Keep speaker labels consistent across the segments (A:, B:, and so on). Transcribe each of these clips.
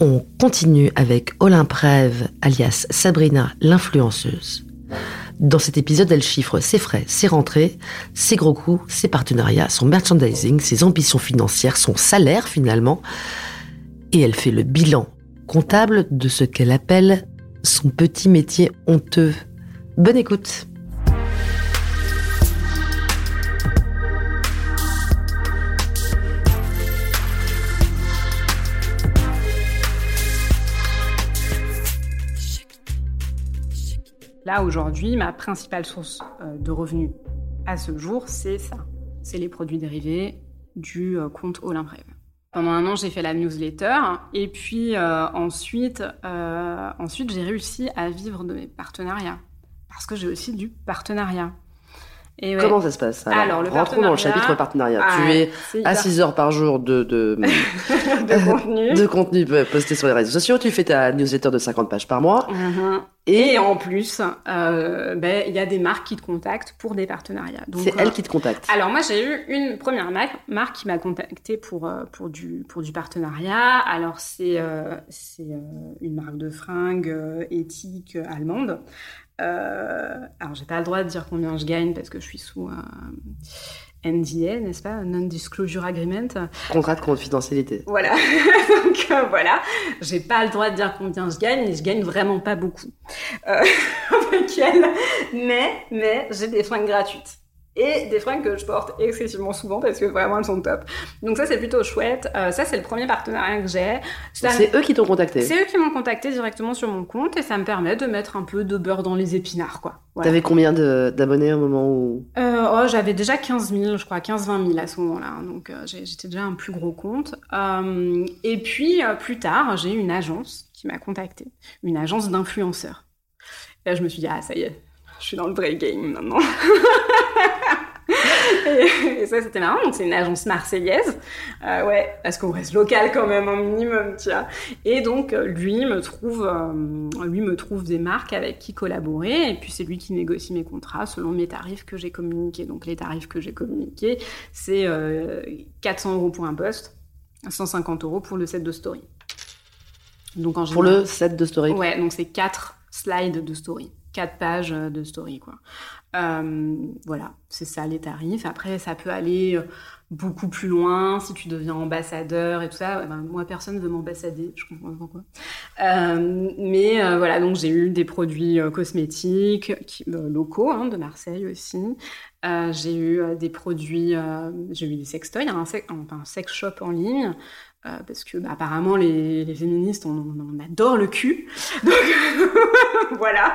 A: On continue avec Olympe Rêve, alias Sabrina l'influenceuse. Dans cet épisode, elle chiffre ses frais, ses rentrées, ses gros coûts, ses partenariats, son merchandising, ses ambitions financières, son salaire finalement. Et elle fait le bilan comptable de ce qu'elle appelle son petit métier honteux. Bonne écoute.
B: Là, aujourd'hui, ma principale source euh, de revenus à ce jour, c'est ça. C'est les produits dérivés du euh, compte Olympe Rêve. Pendant un an, j'ai fait la newsletter. Et puis euh, ensuite j'ai réussi à vivre de mes partenariats. Parce que j'ai aussi du partenariat. Et ouais.
A: Comment ça se passe Alors,
B: Alors, le
A: rentrons dans le chapitre partenariat.
B: Ah,
A: tu es
B: c'est
A: à
B: hyper-
A: 6 heures par jour de, de,
B: de contenu.
A: de contenu posté sur les réseaux sociaux. Tu fais ta newsletter de 50 pages par mois.
B: Mhm.
A: Et,
B: Et en plus, euh, ben, il y a des marques qui te contactent pour des partenariats.
A: C'est
B: euh,
A: elle qui te contacte.
B: Alors moi j'ai eu une première marque, marque qui m'a contacté pour euh, pour du pour du partenariat. Alors c'est euh, c'est euh, une marque de fringues euh, éthique euh, allemande. Euh, alors j'ai pas le droit de dire combien je gagne parce que je suis sous euh, NDA, n'est-ce pas, non-disclosure agreement.
A: Contrat de confidentialité.
B: Voilà. Donc euh, voilà, j'ai pas le droit de dire combien je gagne, et je gagne vraiment pas beaucoup euh, avec elle. Mais mais j'ai des fringues gratuites et des fringues que je porte excessivement souvent parce que vraiment elles sont top. Donc ça c'est plutôt chouette. Euh, ça c'est le premier partenariat que j'ai.
A: C'est eux qui t'ont contacté.
B: c'est eux qui m'ont contacté directement sur mon compte et ça me permet de mettre un peu de beurre dans les épinards quoi. Voilà.
A: T'avais combien d'abonnés au moment où
B: Euh, oh, j'avais déjà 15 000, je crois, 15-20 000 à ce moment-là. Donc, euh, j'étais déjà un plus gros compte. Euh, et puis, euh, plus tard, j'ai une agence qui m'a contactée. Une agence d'influenceurs. Et là, je me suis dit, ah, ça y est, je suis dans le vrai game maintenant. et, et ça, c'était marrant. Donc, c'est une agence marseillaise. Euh, ouais, parce qu'on reste local quand même, un minimum, tu vois. Et donc, euh, lui me trouve, euh, lui me trouve des marques avec qui collaborer. Et puis, c'est lui qui négocie mes contrats selon mes tarifs que j'ai communiqués. Donc, les tarifs que j'ai communiqués, c'est euh, 400 euros pour un post, 150 euros pour le set de story. Donc, en
A: Pour le set de story.
B: Ouais, donc c'est quatre slides de story, quatre pages euh, de story, quoi. Euh, voilà, c'est ça les tarifs. Après, ça peut aller euh, beaucoup plus loin si tu deviens ambassadeur et tout ça. Ben, moi, personne veut m'ambassader, je comprends pourquoi. Euh, mais voilà, donc j'ai eu des produits cosmétiques locaux, hein, de Marseille aussi. J'ai eu des produits, j'ai eu des sextoys, un, enfin, un sex shop en ligne. Euh, parce que bah, apparemment les, les féministes on, on adore le cul donc voilà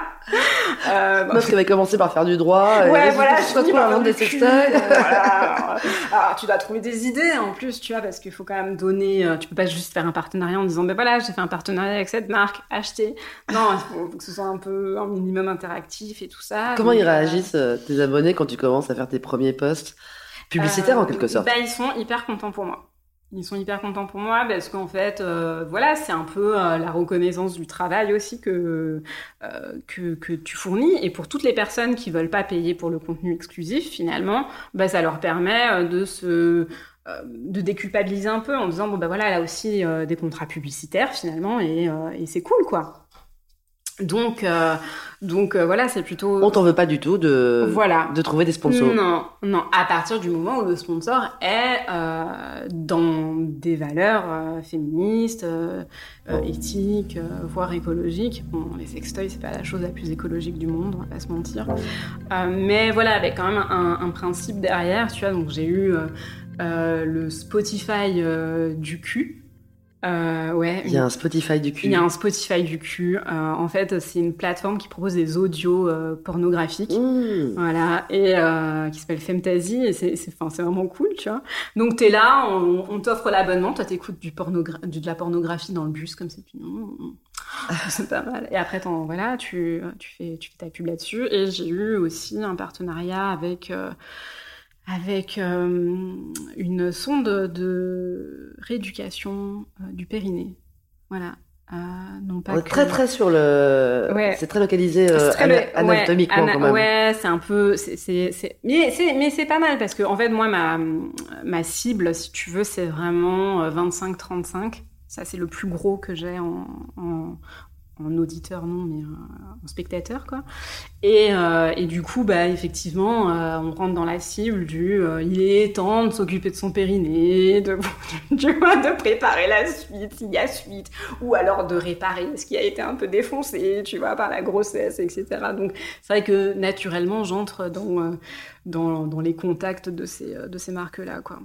B: euh, bah,
A: Meuf qui avait commencé par faire du droit.
B: Ouais, voilà,
A: tu
B: je
A: à vendre des sextoys.
B: voilà. Alors, tu dois trouver des idées en plus, tu vois, parce qu'il faut quand même donner. euh, Tu peux pas juste faire un partenariat en disant, ben voilà, j'ai fait un partenariat avec cette marque, achetez. Non, il faut, que ce soit un peu un minimum interactif et tout ça.
A: Comment
B: Donc,
A: ils
B: euh,
A: réagissent, euh, tes abonnés, quand tu commences à faire tes premiers posts? Publicitaires en quelque sorte
B: bah, Ils sont hyper contents pour moi. Ils sont hyper contents pour moi parce qu'en fait, euh, voilà, c'est un peu euh, la reconnaissance du travail aussi que, euh, que, que tu fournis. Et pour toutes les personnes qui veulent pas payer pour le contenu exclusif, finalement, bah, ça leur permet euh, de se de déculpabiliser un peu en disant bon bah voilà elle a aussi des contrats publicitaires finalement et c'est cool quoi donc euh, donc euh, voilà c'est plutôt
A: On t'en veut pas du tout de,
B: voilà
A: de trouver des sponsors.
B: non, non. À partir du moment où le sponsor est euh, dans des valeurs euh, féministes, euh, éthiques, euh, voire écologiques. Bon, les sextoys, c'est pas la chose la plus écologique du monde, on va pas se mentir. Euh, mais voilà, avec quand même un, un principe derrière, tu vois. Donc j'ai eu le Spotify euh, du cul. Euh, ouais.
A: Il y a un Spotify du cul.
B: Il y a un Spotify du cul. Euh, en fait, c'est une plateforme qui propose des audios euh, pornographiques.
A: Mmh.
B: Voilà, et euh, qui s'appelle Femtasy, et c'est c'est- c'est vraiment cool, tu vois. Donc t'es là, on, on t'offre l'abonnement, toi t'écoutes du pornogra- du- de la pornographie dans le bus, comme Mmh, mmh, c'est pas mal. Et après, voilà, tu, tu, fais, tu fais ta pub là-dessus. Et j'ai eu aussi un partenariat avec, euh, avec euh, une sonde de rééducation euh, du périnée. Voilà. Euh, non pas
A: On est
B: que-
A: très très sur le.
B: Ouais.
A: C'est très localisé euh,
B: très
A: ana-
B: le-
A: anatomiquement
B: ouais,
A: quand même.
B: Ouais, c'est un peu, c'est, c'est, c'est- mais c'est, mais c'est pas mal parce que en fait moi ma ma cible, si tu veux, c'est vraiment euh, 25-35. Ça c'est le plus gros que j'ai en, en en auditeur non mais euh, en spectateur quoi. Et, euh, et du coup bah effectivement euh, on rentre dans la cible du il est temps de s'occuper de son périnée de de préparer la suite s'il y a suite ou alors de réparer ce qui a été un peu défoncé tu vois par la grossesse etc donc c'est vrai que naturellement j'entre dans, dans dans les contacts de ces de ces marques là quoi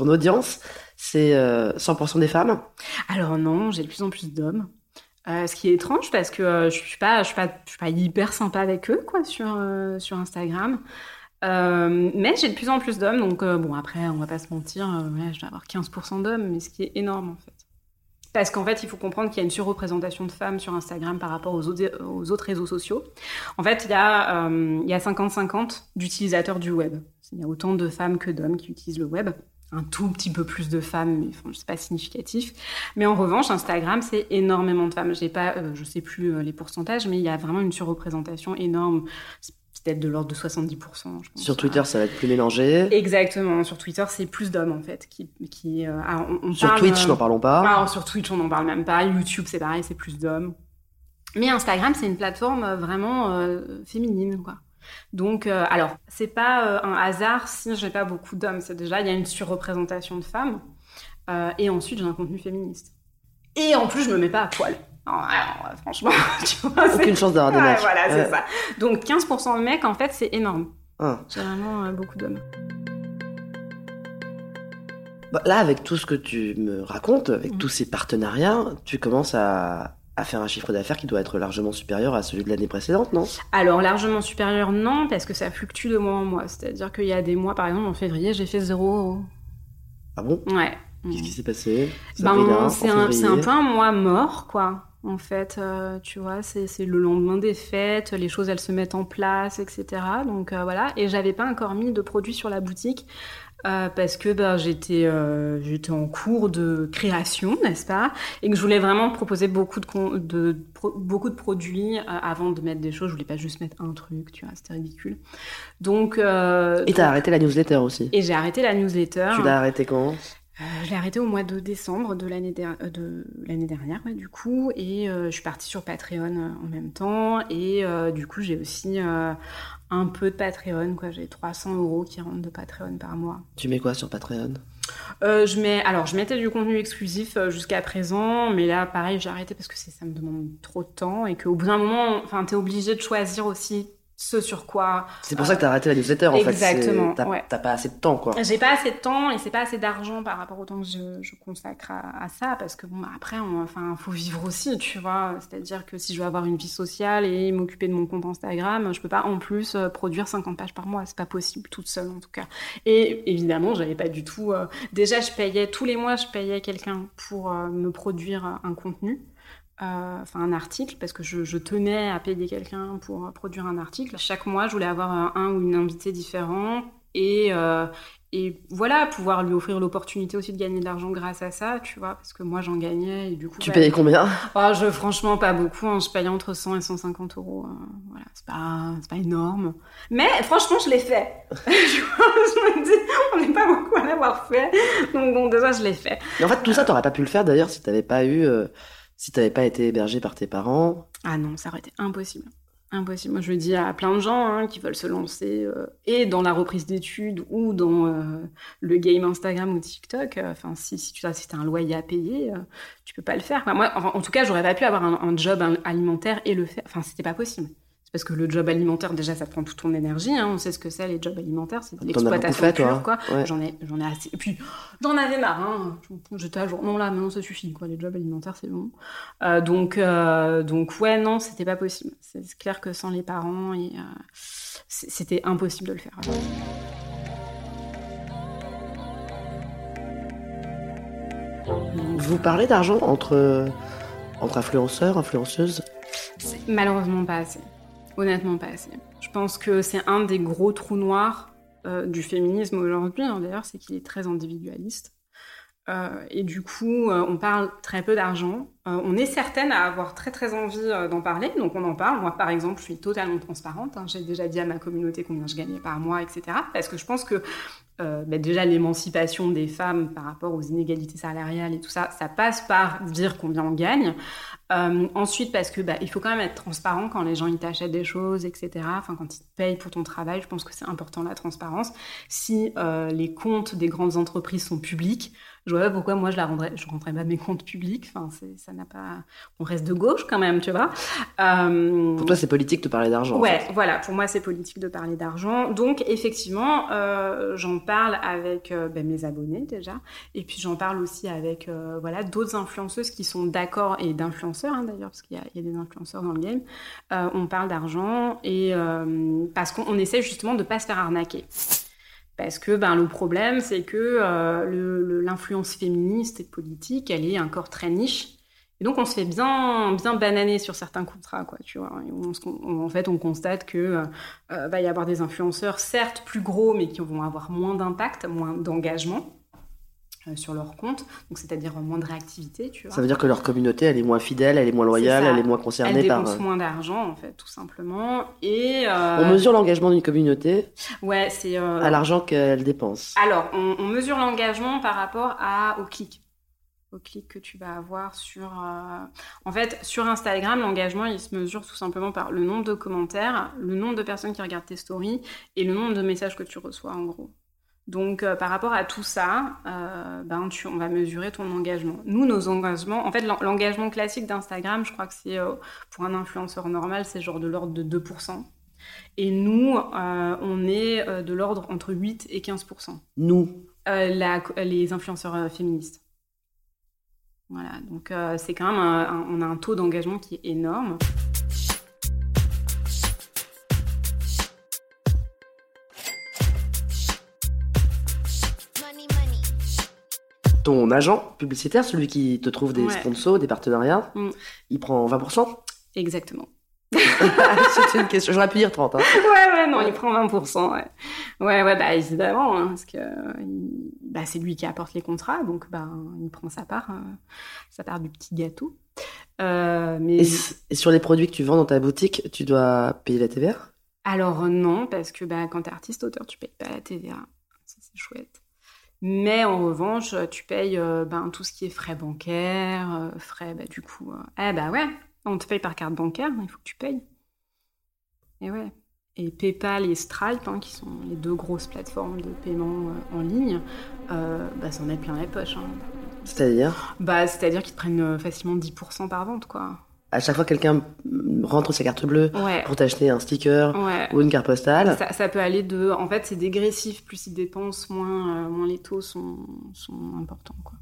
A: Ton audience, c'est euh, 100% des femmes.
B: Alors non, j'ai de plus en plus d'hommes. Euh, ce qui est étrange parce que euh, je suis pas, suis hyper sympa avec eux quoi sur euh, Instagram. Euh, mais j'ai de plus en plus d'hommes, donc euh, bon après on va pas se mentir, euh, je dois avoir 15% d'hommes, mais ce qui est énorme en fait. Parce qu'en fait, il faut comprendre qu'il y a une surreprésentation de femmes sur Instagram par rapport aux autres, aux autres réseaux sociaux. En fait, euh, il y a 50-50 d'utilisateurs du web. Il y a autant de femmes que d'hommes qui utilisent le web. Un tout petit peu plus de femmes, mais enfin, c'est pas significatif. Mais en revanche, Instagram, c'est énormément de femmes. J'ai pas, euh, je sais plus euh, les pourcentages, mais il y a vraiment une surreprésentation énorme. C'est peut-être de l'ordre de 70%. Je pense.
A: Sur Twitter, ça va être plus mélangé.
B: Exactement. Sur Twitter, c'est plus d'hommes en fait qui, qui euh, ah, on, on
A: Sur
B: parle,
A: Twitch, n'en parlons pas.
B: sur Twitch, on n'en parle même pas. YouTube, c'est pareil, c'est plus d'hommes. Mais Instagram, c'est une plateforme vraiment féminine, quoi. Donc, euh, alors, c'est pas euh, un hasard si j'ai pas beaucoup d'hommes. C'est déjà, il y a une surreprésentation de femmes. Euh, et ensuite, j'ai un contenu féministe. Et en plus, je me mets pas à poil. Alors, franchement, tu vois,
A: Aucune chance d'avoir des
B: Ouais,
A: matchs.
B: voilà, c'est ça. Donc, 15% de mecs, en fait, c'est énorme.
A: Ah.
B: J'ai vraiment euh, beaucoup d'hommes.
A: Bah, là, avec tout ce que tu me racontes, avec
B: Mm.
A: tous ces partenariats, tu commences à, à faire un chiffre d'affaires qui doit être largement supérieur à celui de l'année précédente, non?
B: Alors, largement supérieur, non, parce que ça fluctue de mois en mois. C'est-à-dire qu'il y a des mois, par exemple, en février, j'ai fait 0 euros.
A: Ah bon?
B: Ouais.
A: Qu'est-ce qui s'est passé?
B: Ben,
A: en
B: c'est un, un peu un mois mort, quoi. En fait, euh, tu vois, c'est c'est le lendemain des fêtes, les choses, elles se mettent en place, etc. Donc euh, voilà. Et j'avais pas encore mis de produits sur la boutique euh, parce que ben, j'étais euh, j'étais en cours de création, n'est-ce pas? Et que je voulais vraiment proposer beaucoup de, con- de pro- beaucoup de produits euh, avant de mettre des choses. Je voulais pas juste mettre un truc, tu vois, c'était ridicule. Donc
A: Et t'as arrêté la newsletter aussi?
B: et j'ai arrêté la newsletter.
A: Tu l'as arrêté quand?
B: Je l'ai arrêté au mois de décembre de l'année der- de l'année dernière, ouais, du coup, et euh, je suis partie sur Patreon en même temps, et euh, du coup j'ai aussi euh, un peu de Patreon, quoi. J'ai 300 euros qui rentrent de Patreon par mois.
A: Tu mets quoi sur Patreon?
B: Euh, je mets, alors je mettais du contenu exclusif euh, jusqu'à présent, mais là pareil j'ai arrêté parce que ça me demande trop de temps et qu'au bout d'un moment, enfin t'es obligé de choisir aussi ce sur quoi
A: C'est pour ça que t'as arrêté la newsletter, en fait.
B: Exactement,
A: T'as
B: ouais.
A: pas assez de temps, quoi.
B: J'ai pas assez de temps et c'est pas assez d'argent par rapport au temps que je, je consacre à, à ça parce que bon après on, enfin faut vivre aussi tu vois c'est-à-dire que si je veux avoir une vie sociale et m'occuper de mon compte Instagram je peux pas en plus euh, produire 50 pages par mois c'est pas possible toute seule en tout cas et évidemment j'avais pas du tout euh, déjà je payais tous les mois je payais quelqu'un pour euh, me produire un contenu enfin un article parce que je, je tenais à payer quelqu'un pour euh, produire un article. Chaque mois, je voulais avoir un, un ou une invitée différent et euh, et voilà pouvoir lui offrir l'opportunité aussi de gagner de l'argent grâce à ça, tu vois, parce que moi j'en gagnais et du coup.
A: Tu
B: bah,
A: payais combien?
B: Oh, je franchement pas beaucoup, hein, je payais entre 100 et 150 euros. hein. Voilà, c'est pas pas énorme, mais franchement je l'ai fait. Tu je me dis, on n'est pas beaucoup à l'avoir fait, donc bon déjà je l'ai fait.
A: Mais en fait, tout ça, t'aurais pas pu le faire, d'ailleurs, si t'avais pas eu... euh, Si t'avais pas été hébergé par tes parents.
B: Ah non, ça aurait été impossible. Impossible. Moi, je le dis à plein de gens hein, qui veulent se lancer euh, et dans la reprise d'études ou dans euh, le game Instagram ou TikTok. euh, Enfin, si, tu as un loyer à payer, tu peux pas le faire. Moi, en tout cas, j'aurais pas pu avoir un, un job alimentaire et le faire. Enfin, c'était pas possible. Parce que le job alimentaire, déjà, ça prend toute ton énergie. Hein. On sait ce que c'est, les jobs alimentaires. C'est de l'exploitation pure,
A: hein.
B: quoi.
A: Ouais.
B: J'en ai, j'en ai assez. Et puis, j'en avais marre. Hein. J'étais à jour. Non, là, maintenant, ça suffit, quoi. Les jobs alimentaires, c'est bon. Euh, donc, euh, donc, ouais, non, c'était pas possible. C'est clair que sans les parents, et, euh, c'était impossible de le faire.
A: Vous parlez d'argent entre, entre influenceurs, influenceuses?
B: Malheureusement pas assez. Honnêtement pas assez. Je pense que c'est un des gros trous noirs euh, du féminisme aujourd'hui, hein, d'ailleurs, c'est qu'il est très individualiste. Euh, et du coup, euh, on parle très peu d'argent. On est certaine à avoir très très envie d'en parler, donc on en parle. Moi, par exemple, je suis totalement transparente. hein. J'ai déjà dit à ma communauté combien je gagnais par mois, etc. Parce que je pense que euh, déjà l'émancipation des femmes par rapport aux inégalités salariales et tout ça, ça passe par dire combien on gagne. Euh, ensuite, parce que bah, il faut quand même être transparent quand les gens ils t'achètent des choses, etc. Enfin, quand ils te payent pour ton travail, je pense que c'est important la transparence. Si euh, les comptes des grandes entreprises sont publics, je vois pas pourquoi moi je la rendrais, je rendrais pas mes comptes publics. Enfin, ça n'a pas. On reste de gauche quand même, tu vois. Euh,
A: Pour toi, c'est politique de parler d'argent. en
B: Ouais,
A: fait.
B: voilà, pour moi c'est politique de parler d'argent. Donc effectivement, euh, j'en parle avec euh, ben, mes abonnés déjà, et puis j'en parle aussi avec voilà d'autres influenceuses qui sont d'accord et d'influenceurs hein, d'ailleurs parce qu'il y, y a des influenceurs dans le game. On parle d'argent et parce qu'on on essaie justement de pas se faire arnaquer. Parce que ben, le problème, c'est que euh, l'influence féministe et politique, elle est encore très niche. Et donc, on se fait bien, bien bananer sur certains contrats, quoi, tu vois. En fait, on constate que euh, euh, va y avoir des influenceurs, certes plus gros, mais qui vont avoir moins d'impact, moins d'engagement sur leur compte. Donc, c'est-à-dire moins de réactivité, tu vois.
A: Ça veut dire que leur communauté, elle est moins fidèle, elle est moins loyale, elle est moins concernée par.
B: dépensent
A: euh,
B: moins d'argent, en fait, tout simplement. Et euh,
A: On mesure l'engagement d'une communauté
B: ouais, c'est euh,
A: à l'argent qu'elle dépense.
B: Alors, on, on mesure l'engagement par rapport à, au clic. Au clic que tu vas avoir sur. euh, En fait, sur Instagram, l'engagement, il se mesure tout simplement par le nombre de commentaires, le nombre de personnes qui regardent tes stories et le nombre de messages que tu reçois, en gros. Donc, euh, par rapport à tout ça, euh, ben, tu, on va mesurer ton engagement. Nous, nos engagements, en fait, l'en- l'engagement classique d'Instagram, je crois que c'est euh, pour un influenceur normal, c'est genre de l'ordre de 2%. Et nous, on est de l'ordre entre 8 et 15%.
A: Nous,
B: la- les influenceurs féministes. Voilà, donc c'est quand même un, un- on a un taux d'engagement qui est énorme.
A: Ton agent publicitaire, celui qui te trouve des
B: Ouais.
A: sponsors, des partenariats,
B: Mm.
A: il prend 20%
B: Exactement.
A: C'est une question. J'aurais pu dire 30. Hein.
B: Ouais, ouais, non, il prend 20%. Ouais, ouais, ouais bah évidemment, hein, parce que il- bah, c'est lui qui apporte les contrats, donc bah, il prend sa part, euh, sa part du petit gâteau. Euh, mais
A: Et, sur les produits que tu vends dans ta boutique, tu dois payer la TVA
B: Alors non, parce que bah, quand t'es artiste auteur, tu payes pas la TVA. Ça c'est chouette. Mais en revanche, tu payes euh, ben, tout ce qui est frais bancaires, euh, frais, bah, du coup... euh, Eh bah ouais, on te paye par carte bancaire, il faut que tu payes. Et ouais. Et PayPal et Stripe, hein, qui sont les deux grosses plateformes de paiement en ligne, bah, ça en est plein les poches. hein.
A: C'est-à-dire,
B: Bah, C'est-à-dire qu'ils te prennent facilement 10% par vente, quoi.
A: À chaque fois que quelqu'un rentre sa carte bleue
B: Ouais.
A: pour t'acheter un sticker
B: Ouais.
A: ou une carte postale,
B: Ça, ça peut aller de. En fait, c'est dégressif. Plus ils dépensent, moins, euh, moins les taux sont, sont importants. Quoi.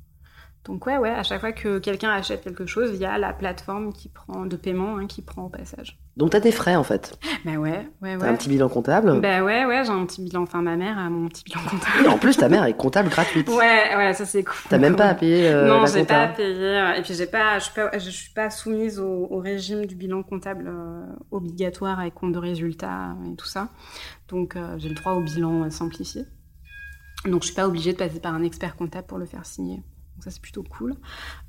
B: Donc, ouais, ouais, à chaque fois que quelqu'un achète quelque chose, il y a la plateforme qui prend, de paiement hein, qui prend au passage.
A: donc t'as des frais en fait.
B: Bah ouais, ouais,
A: T'as
B: ouais.
A: un petit bilan comptable.
B: Bah ouais, ouais, j'ai un petit bilan. Enfin, ma mère a mon petit bilan comptable.
A: Et en plus, ta mère est comptable gratuite.
B: Ouais, ouais, ça c'est cool.
A: T'as même pas à payer euh,
B: non, j'ai pas à payer. Et puis j'ai pas, je suis pas, je suis pas soumise au, au régime du bilan comptable euh, obligatoire avec compte de résultat et tout ça. Donc euh, j'ai le droit au bilan euh, simplifié. Donc je suis pas obligée de passer par un expert comptable pour le faire signer. Donc ça c'est plutôt cool.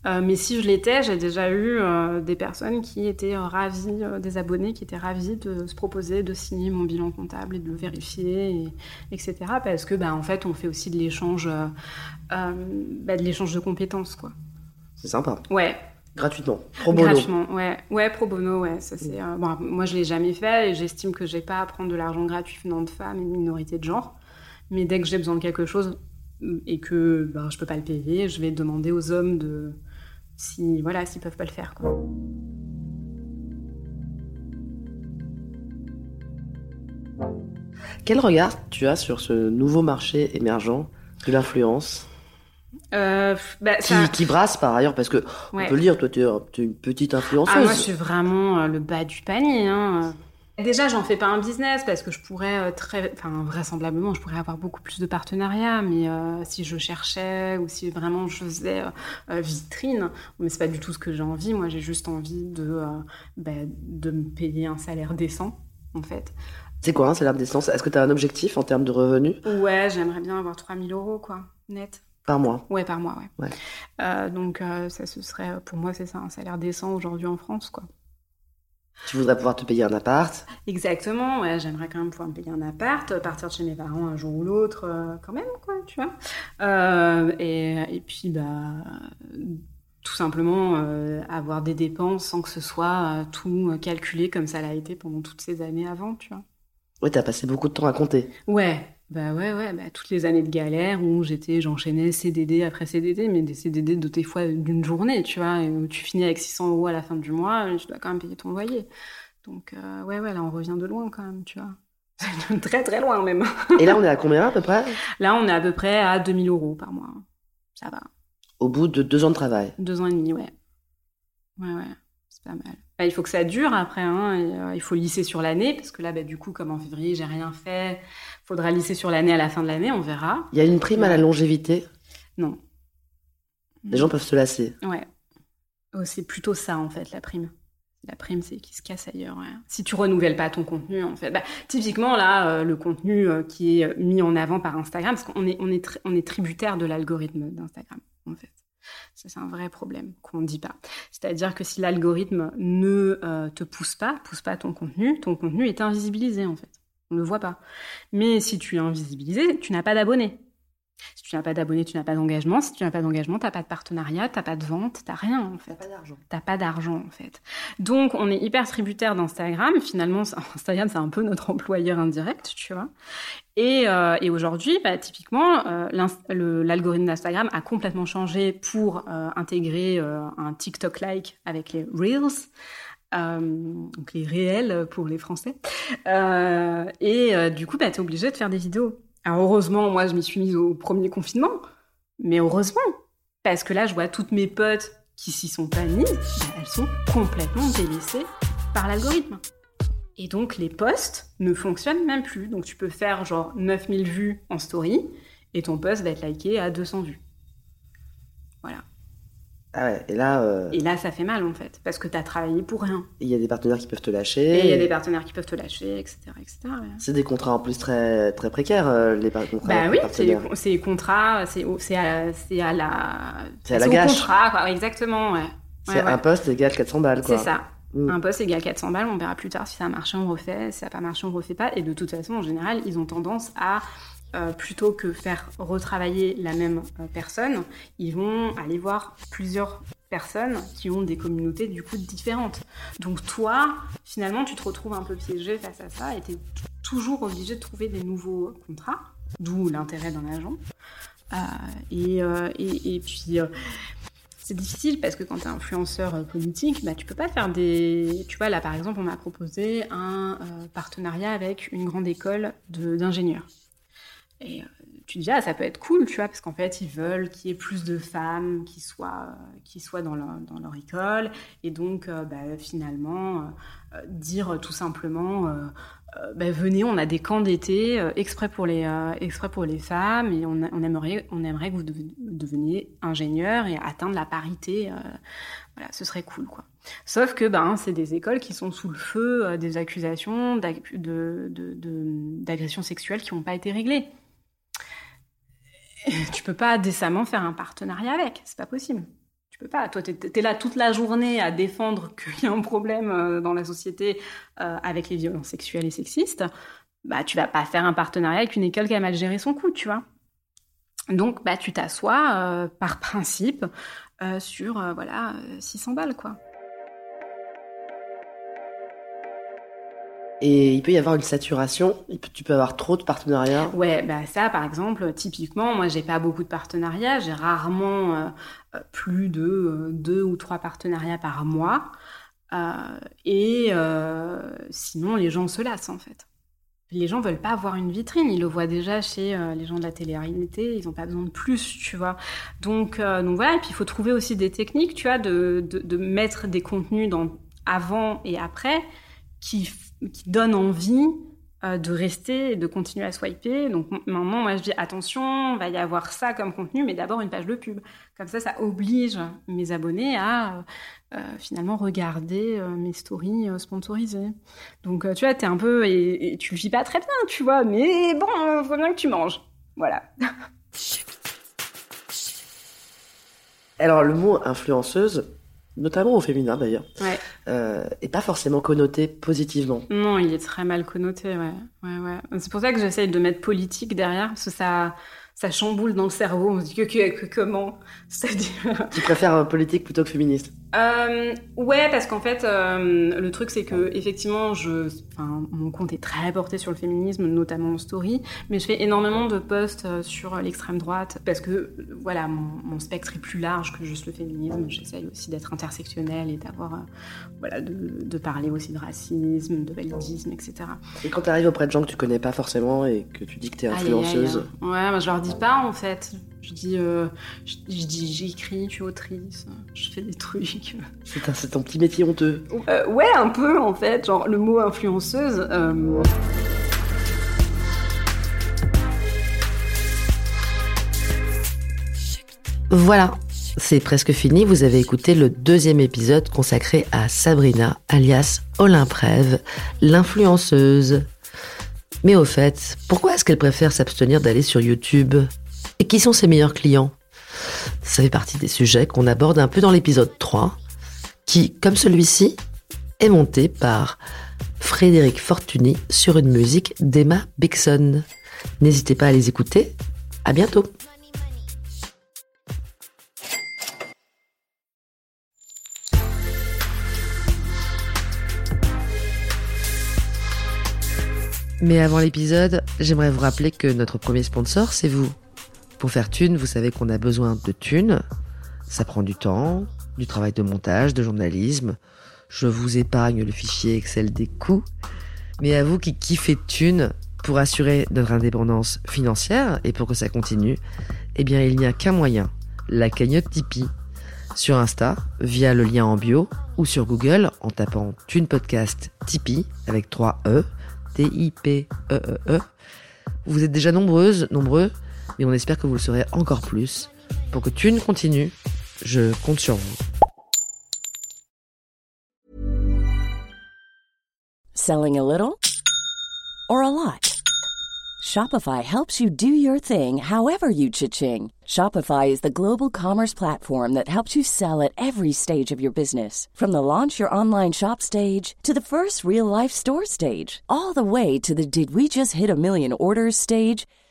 B: Euh, mais si je l'étais, j'ai déjà eu euh, des personnes qui étaient euh, ravies, des abonnés qui étaient ravis de se proposer de signer mon bilan comptable et de le vérifier, et, etc. Parce que bah, en fait on fait aussi de l'échange, bah, de l'échange de compétences quoi.
A: C'est sympa.
B: Ouais,
A: Gratuitement. Pro bono.
B: gratuitement, ouais, ouais, pro bono, ouais, ça c'est. bon, moi je l'ai jamais fait et j'estime que j'ai pas à prendre de l'argent gratuit venant de femmes et de minorités de genre. Mais dès que j'ai besoin de quelque chose et que ben, je peux pas le payer, je vais demander aux hommes de si voilà s'ils peuvent pas le faire quoi.
A: Quel regard tu as sur ce nouveau marché émergent de l'influence?
B: Euh, bah,
A: qui,
B: ça-
A: qui brasse par ailleurs parce que
B: Ouais.
A: on peut le dire, toi tu es, tu es une petite influenceuse.
B: Ah, moi, je suis vraiment euh, le bas du panier. Hein. Déjà, j'en fais pas un business parce que je pourrais euh, très, enfin, vraisemblablement, je pourrais avoir beaucoup plus de partenariats. Mais euh, si je cherchais ou si vraiment je faisais euh, vitrine, mais c'est pas du tout ce que j'ai envie. Moi, j'ai juste envie de, euh, bah, de me payer un salaire décent, en fait.
A: C'est quoi un salaire d'essence Est-ce que tu as un objectif en termes de revenus?
B: Ouais, j'aimerais bien avoir 3000 euros, quoi, net.
A: par mois?
B: Ouais, par mois, ouais.
A: Ouais.
B: Euh, donc, euh, ça, ce serait, pour moi, c'est ça, un salaire décent aujourd'hui en France, quoi.
A: Tu voudrais pouvoir te payer un appart
B: Exactement, ouais, j'aimerais quand même pouvoir me payer un appart, euh, partir de chez mes parents un jour ou l'autre, euh, quand même, quoi, tu vois. Euh, et, et puis, bah, tout simplement euh, avoir des dépenses sans que ce soit tout calculé comme ça l'a été pendant toutes ces années avant, tu vois.
A: Ouais, t'as passé beaucoup de temps à compter.
B: Ouais, bah ouais, ouais, bah, toutes les années de galère où j'étais, j'enchaînais CDD après CDD, mais des CDD de des fois d'une journée, tu vois, et où tu finis avec 600 euros à la fin du mois, tu dois quand même payer ton loyer. Donc, euh, ouais, ouais, là, on revient de loin quand même, tu vois. très, très loin même.
A: Et là, on est à combien à peu près?
B: Là, on est à peu près à 2000 euros par mois. Ça va.
A: Au bout de deux ans de travail.
B: Deux ans et demi, ouais. Ouais, ouais, c'est pas mal. Bah, il faut que ça dure après, hein, et, euh, il faut lisser sur l'année, parce que là, bah, du coup, comme en février, j'ai rien fait, faudra lisser sur l'année à la fin de l'année, on verra.
A: Il y a une prime à la longévité?
B: Non.
A: Les gens peuvent se lasser.
B: Ouais. Oh, c'est plutôt ça, en fait, la prime. La prime, c'est qui se casse ailleurs. ouais. Si tu renouvelles pas ton contenu, en fait. Bah, typiquement, là, euh, le contenu euh, qui est mis en avant par Instagram, parce qu'on est, on est, on est tributaire de l'algorithme d'Instagram, en fait. Ça, c'est un vrai problème qu'on ne dit pas. C'est-à-dire que si l'algorithme ne euh, te pousse pas, pousse pas ton contenu, ton contenu est invisibilisé, en fait. On ne le voit pas. Mais si tu es invisibilisé, tu n'as pas d'abonnés. Si tu n'as pas d'abonnés, tu n'as pas d'engagement. Si tu n'as pas d'engagement, tu n'as pas de partenariat, tu n'as pas de vente, tu n'as rien en fait.
A: d'argent.
B: T'as pas d'argent en fait. Donc on est hyper tributaire d'Instagram. Finalement, Instagram c'est un peu notre employeur indirect, tu vois. Et, euh, et aujourd'hui, bah, typiquement, euh, l'algorithme d'Instagram a complètement changé pour euh, intégrer un TikTok-like avec les Reels. Euh, donc les réels pour les Français. Euh, et euh, du coup, bah, tu es obligé de faire des vidéos. Alors heureusement, moi, je m'y suis mise au premier confinement. Mais heureusement, parce que là, je vois toutes mes potes qui s'y sont pas mises, elles sont complètement délaissées par l'algorithme. Et donc, les posts ne fonctionnent même plus. Donc, tu peux faire genre 9000 vues en story et ton post va être liké à 200 vues. Voilà.
A: Ah ouais, et là, euh,
B: Et là, ça fait mal en fait, parce que tu as travaillé pour rien.
A: il y a des partenaires qui peuvent te
B: Et
A: lâcher.
B: il y a des partenaires qui peuvent te lâcher, etc. etc. ouais.
A: C'est des contrats en plus très, très précaires, euh, les par- contrats
B: Bah oui, c'est les contrats, c'est à, la.
A: C'est à la gâche.
B: contrat, quoi. Exactement, ouais.
A: C'est
B: Ouais,
A: un poste égal 400 balles, quoi.
B: C'est ça.
A: Mm.
B: Un poste égale 400 balles, on verra plus tard si ça a marché, on refait. Si ça n'a pas marché, on refait pas. Et de toute façon, en général, ils ont tendance à, euh, plutôt que faire retravailler la même euh, personne, ils vont aller voir plusieurs personnes qui ont des communautés du coup différentes. Donc toi, finalement, tu te retrouves un peu piégé face à ça et tu es toujours obligé de trouver des nouveaux contrats, d'où l'intérêt d'un agent. Euh, et, puis, c'est difficile parce que quand tu es influenceur politique, bah, tu peux pas faire des. Tu vois, là par exemple, on m'a proposé un partenariat avec une grande école d'ingénieurs. Et euh, tu dis, ah, ça peut être cool, tu vois, parce qu'en fait, ils veulent qu'il y ait plus de femmes qui soient, euh, qui soient dans, leur, dans leur école. Et donc, euh, bah, finalement, dire tout simplement, bah, venez, on a des camps d'été exprès, pour les, exprès pour les femmes et on, aimerait, on aimerait que vous deven- deveniez ingénieur et atteindre la parité. voilà, ce serait cool, quoi. Sauf que ben, c'est des écoles qui sont sous le feu des accusations d'ac- de- d'agressions sexuelles qui n'ont pas été réglées. Tu peux pas décemment faire un partenariat avec, c'est pas possible. Tu peux pas. Toi, tu es, là toute la journée à défendre qu'il y a un problème euh, dans la société euh, avec les violences sexuelles et sexistes. Bah, tu vas pas faire un partenariat avec une école qui a mal géré son coup, tu vois. Donc, bah, tu t'assois euh, par principe sur voilà euh, 600 balles, quoi.
A: Et il peut y avoir une saturation, tu peux avoir trop de partenariats.
B: Ouais, bah ça, par exemple, typiquement, moi, j'ai pas beaucoup de partenariats. J'ai rarement euh, euh, plus de euh, deux ou trois partenariats par mois. Et sinon, les gens se lassent, en fait. les gens veulent pas avoir une vitrine, ils le voient déjà chez les gens de la télé-réalité, ils n'ont pas besoin de plus, tu vois. Donc, donc voilà, et puis il faut trouver aussi des techniques, tu vois, de, de, de mettre des contenus dans avant et après qui, qui donnent envie euh, de rester et de continuer à swiper. Donc maintenant, moi, je dis attention, va y avoir ça comme contenu, mais d'abord une page de pub. Comme ça, ça oblige mes abonnés à euh, finalement regarder euh, mes stories sponsorisées. Donc tu vois, t'es un peu et, et, tu vis pas très bien, tu vois, mais bon, faut bien que tu manges. Voilà.
A: Alors le mot influenceuse, notamment au féminin d'ailleurs,
B: ouais.
A: Euh, et pas forcément connoté positivement.
B: Non, il est très mal connoté, ouais. ouais, ouais. C'est pour ça que j'essaye de mettre politique derrière, parce que ça, ça chamboule dans le cerveau. On se dit que, que, que comment? C'est-à-dire.
A: Tu préfères politique plutôt que féministe?
B: Euh, ouais, parce qu'en fait, euh, le truc c'est que effectivement, je, enfin, mon compte est très porté sur le féminisme, notamment en story, mais je fais énormément de posts euh, sur l'extrême droite parce que voilà, mon, mon, spectre est plus large que juste le féminisme. J'essaye aussi d'être intersectionnelle et d'avoir, euh, voilà, de, de, parler aussi de racisme, de validisme, etc.
A: Et quand tu arrives auprès de gens que tu connais pas forcément et que tu dis que tu es influenceuse,
B: aïe, aïe, aïe. ouais, moi je leur dis pas en fait. Je dis, euh, je, je dis, j'écris, je suis autrice, je fais des trucs.
A: C'est ton petit métier honteux.
B: Euh, ouais, un peu en fait. Genre le mot influenceuse. Euh...
A: Voilà, c'est presque fini. Vous avez écouté le deuxième épisode consacré à Sabrina, alias Olymprève, l'influenceuse. Mais au fait, pourquoi est-ce qu'elle préfère s'abstenir d'aller sur YouTube? Et qui sont ses meilleurs clients? Ça fait partie des sujets qu'on aborde un peu dans l'épisode 3, qui, comme celui-ci, est monté par Frédéric Fortuny sur une musique d'Emma Bixon. N'hésitez pas à les écouter. À bientôt. Mais avant l'épisode, j'aimerais vous rappeler que notre premier sponsor, c'est vous. Pour faire thune, vous savez qu'on a besoin de thunes. Ça prend du temps, du travail de montage, de journalisme. Je vous épargne le fichier Excel des coûts. Mais à vous qui kiffez thunes, pour assurer notre indépendance financière et pour que ça continue, eh bien il n'y a qu'un moyen, la cagnotte Tipeee. Sur Insta, via le lien en bio, ou sur Google en tapant Thune Podcast Tipeee avec 3 E, T-I-P-E-E-E. Vous êtes déjà nombreuses, nombreux, mais on espère que vous le serez encore plus. Pour que Thune continue, je compte sur vous.
C: Selling a little or a lot? Shopify helps you do your thing however you cha-ching. Shopify is the global commerce platform that helps you sell at every stage of your business. From the launch your online shop stage to the first real life store stage, all the way to the did we just hit a million orders stage.